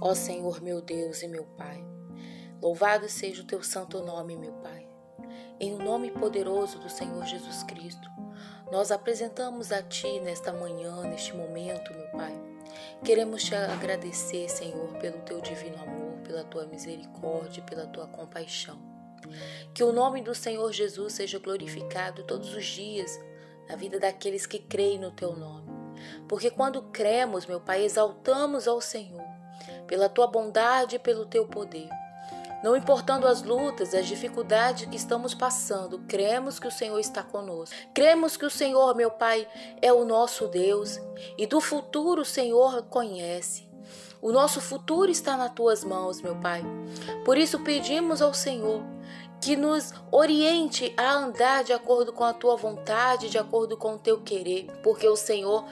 Ó Senhor, meu Deus e meu Pai, louvado seja o teu santo nome, meu Pai. Em o nome poderoso do Senhor Jesus Cristo, nós apresentamos a Ti nesta manhã, neste momento, meu Pai. Queremos te agradecer, Senhor, pelo teu divino amor, pela tua misericórdia, pela tua compaixão. Que o nome do Senhor Jesus seja glorificado todos os dias na vida daqueles que creem no teu nome. Porque quando cremos, meu Pai, exaltamos ao Senhor pela tua bondade e pelo teu poder. Não importando as lutas, as dificuldades que estamos passando, cremos que o Senhor está conosco. Cremos que o Senhor, meu Pai, é o nosso Deus e do futuro o Senhor conhece. O nosso futuro está nas tuas mãos, meu Pai. Por isso pedimos ao Senhor que nos oriente a andar de acordo com a tua vontade, de acordo com o teu querer, porque o Senhor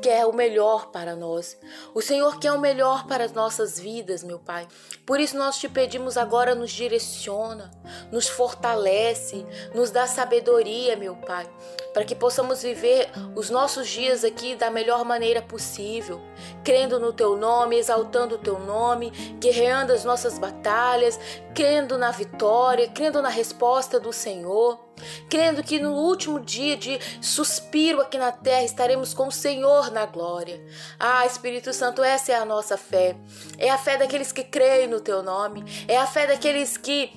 quer o melhor para nós. O Senhor quer o melhor para as nossas vidas, meu Pai. Por isso nós te pedimos agora, nos direciona, nos fortalece, nos dá sabedoria, meu Pai, para que possamos viver os nossos dias aqui da melhor maneira possível, crendo no teu nome, exaltando o teu nome, guerreando as nossas batalhas, crendo na vitória, crendo na resposta do Senhor crendo que no último dia de suspiro aqui na terra estaremos com o Senhor na glória. Ah, Espírito Santo, essa é a nossa fé. É a fé daqueles que creem no teu nome, é a fé daqueles que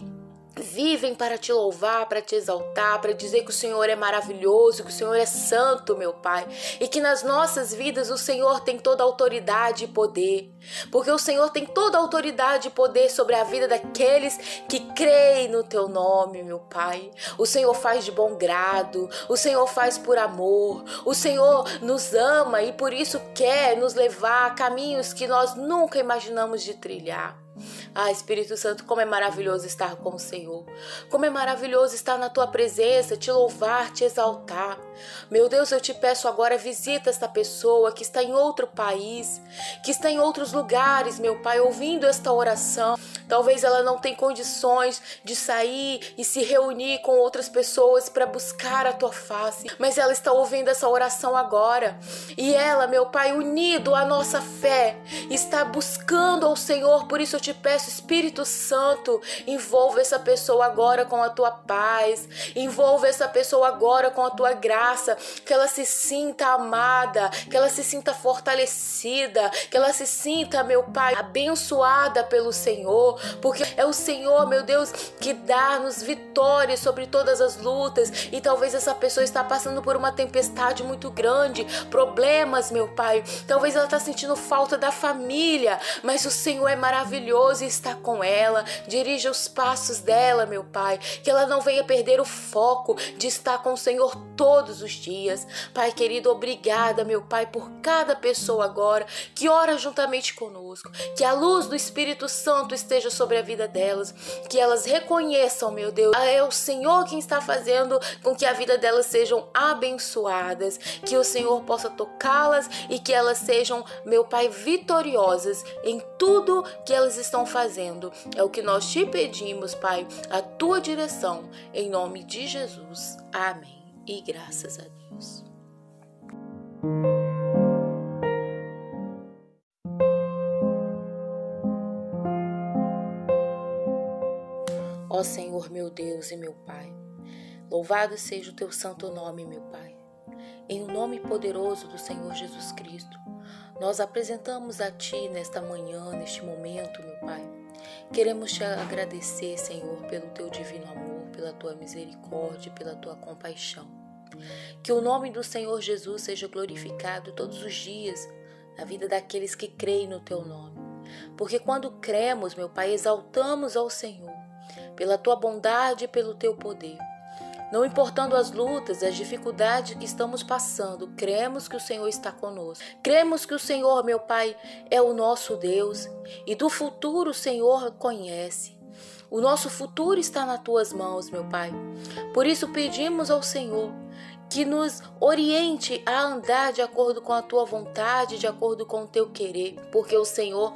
vivem para te louvar, para te exaltar, para dizer que o Senhor é maravilhoso, que o Senhor é santo, meu Pai, e que nas nossas vidas o Senhor tem toda autoridade e poder, porque o Senhor tem toda autoridade e poder sobre a vida daqueles que creem no teu nome, meu Pai. O Senhor faz de bom grado, o Senhor faz por amor, o Senhor nos ama e por isso quer nos levar a caminhos que nós nunca imaginamos de trilhar. Ah, Espírito Santo, como é maravilhoso estar com o Senhor. Como é maravilhoso estar na tua presença, te louvar, te exaltar. Meu Deus, eu te peço agora, visita esta pessoa que está em outro país, que está em outros lugares, meu Pai, ouvindo esta oração. Talvez ela não tenha condições de sair e se reunir com outras pessoas para buscar a tua face, mas ela está ouvindo essa oração agora. E ela, meu Pai, unido à nossa fé, está buscando ao Senhor. Por isso eu te peço, Espírito Santo, envolva essa pessoa agora com a tua paz, envolva essa pessoa agora com a tua graça, que ela se sinta amada, que ela se sinta fortalecida, que ela se sinta, meu Pai, abençoada pelo Senhor, porque é o Senhor, meu Deus, que dá-nos vitórias sobre todas as lutas e talvez essa pessoa está passando por uma tempestade muito grande, problemas, meu Pai. Talvez ela está sentindo falta da família, mas o Senhor é maravilhoso e está com ela. Dirija os passos dela, meu Pai, que ela não venha perder o foco de estar com o Senhor todos os dias. Pai querido, obrigada, meu Pai, por cada pessoa agora que ora juntamente conosco. Que a luz do Espírito Santo esteja sobre a vida delas, que elas reconheçam, meu Deus, é o Senhor quem está fazendo com que a vida delas sejam abençoadas, que o Senhor possa tocá-las e que elas sejam, meu Pai, vitoriosas em tudo que elas estão fazendo. É o que nós te pedimos, Pai, a tua direção, em nome de Jesus. Amém. E graças a Deus. Ó Senhor, meu Deus e meu Pai, louvado seja o teu santo nome, meu Pai. Em o nome poderoso do Senhor Jesus Cristo, nós apresentamos a Ti nesta manhã, neste momento, meu Pai. Queremos te agradecer, Senhor, pelo Teu divino amor, pela Tua misericórdia, pela Tua compaixão. Que o nome do Senhor Jesus seja glorificado todos os dias na vida daqueles que creem no Teu nome. Porque quando cremos, meu Pai, exaltamos ao Senhor pela tua bondade e pelo teu poder. Não importando as lutas, as dificuldades que estamos passando, cremos que o Senhor está conosco. Cremos que o Senhor, meu Pai, é o nosso Deus e do futuro o Senhor conhece. O nosso futuro está nas tuas mãos, meu Pai. Por isso pedimos ao Senhor que nos oriente a andar de acordo com a tua vontade, de acordo com o teu querer, porque o Senhor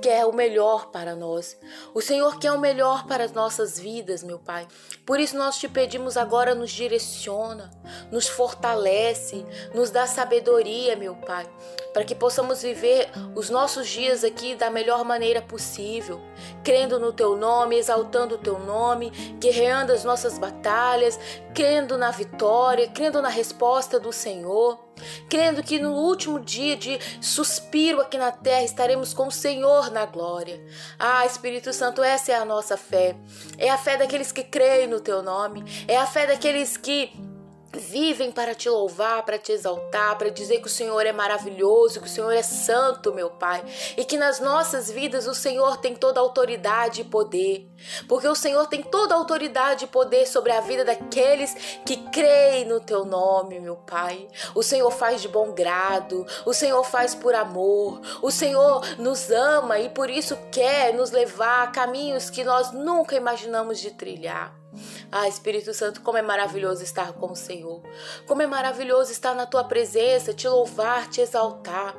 quer o melhor para nós. O Senhor quer o melhor para as nossas vidas, meu Pai. Por isso nós te pedimos agora, nos direciona, nos fortalece, nos dá sabedoria, meu Pai, para que possamos viver os nossos dias aqui da melhor maneira possível, crendo no teu nome, exaltando o teu nome, guerreando as nossas batalhas, crendo na vitória, crendo na resposta do Senhor crendo que no último dia de suspiro aqui na terra estaremos com o Senhor na glória. Ah, Espírito Santo, essa é a nossa fé. É a fé daqueles que creem no teu nome, é a fé daqueles que vivem para te louvar, para te exaltar, para dizer que o Senhor é maravilhoso, que o Senhor é santo, meu Pai, e que nas nossas vidas o Senhor tem toda autoridade e poder, porque o Senhor tem toda autoridade e poder sobre a vida daqueles que creem no teu nome, meu Pai. O Senhor faz de bom grado, o Senhor faz por amor, o Senhor nos ama e por isso quer nos levar a caminhos que nós nunca imaginamos de trilhar. Ah, Espírito Santo, como é maravilhoso estar com o Senhor. Como é maravilhoso estar na tua presença, te louvar, te exaltar.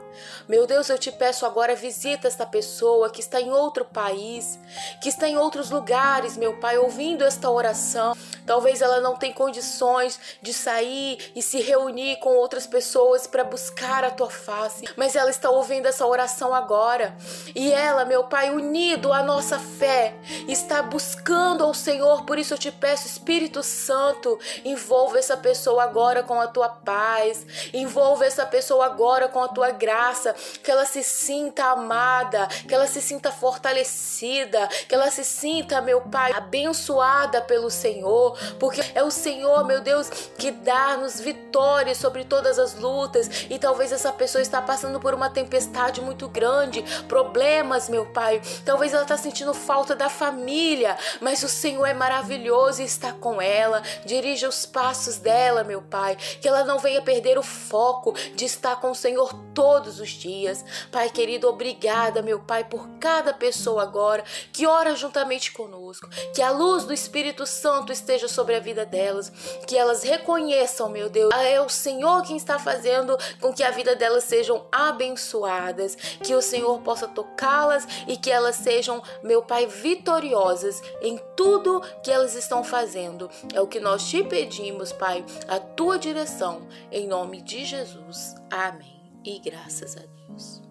Meu Deus, eu te peço agora, visita esta pessoa que está em outro país, que está em outros lugares, meu Pai, ouvindo esta oração. Talvez ela não tenha condições de sair e se reunir com outras pessoas para buscar a tua face, mas ela está ouvindo essa oração agora. E ela, meu Pai, unido à nossa fé, está buscando ao Senhor. Por isso eu te peço, Espírito Santo, envolva essa pessoa agora com a tua paz, envolva essa pessoa agora com a tua graça, que ela se sinta amada, que ela se sinta fortalecida, que ela se sinta, meu Pai, abençoada pelo Senhor, porque é o Senhor, meu Deus, que dá-nos vitórias sobre todas as lutas. E talvez essa pessoa está passando por uma tempestade muito grande, problemas, meu Pai. Talvez ela está sentindo falta da família, mas o Senhor é maravilhoso e está com ela. Dirija os passos dela, meu Pai, que ela não venha perder o foco de estar com o Senhor todos os dias. Pai querido, obrigada, meu Pai, por cada pessoa agora que ora juntamente conosco. Que a luz do Espírito Santo esteja sobre a vida delas, que elas reconheçam, meu Deus, é o Senhor quem está fazendo com que a vida delas sejam abençoadas, que o Senhor possa tocá-las e que elas sejam, meu Pai, vitoriosas em tudo que elas estão fazendo. É o que nós te pedimos, Pai, a tua direção, em nome de Jesus. Amém. E graças a Deus.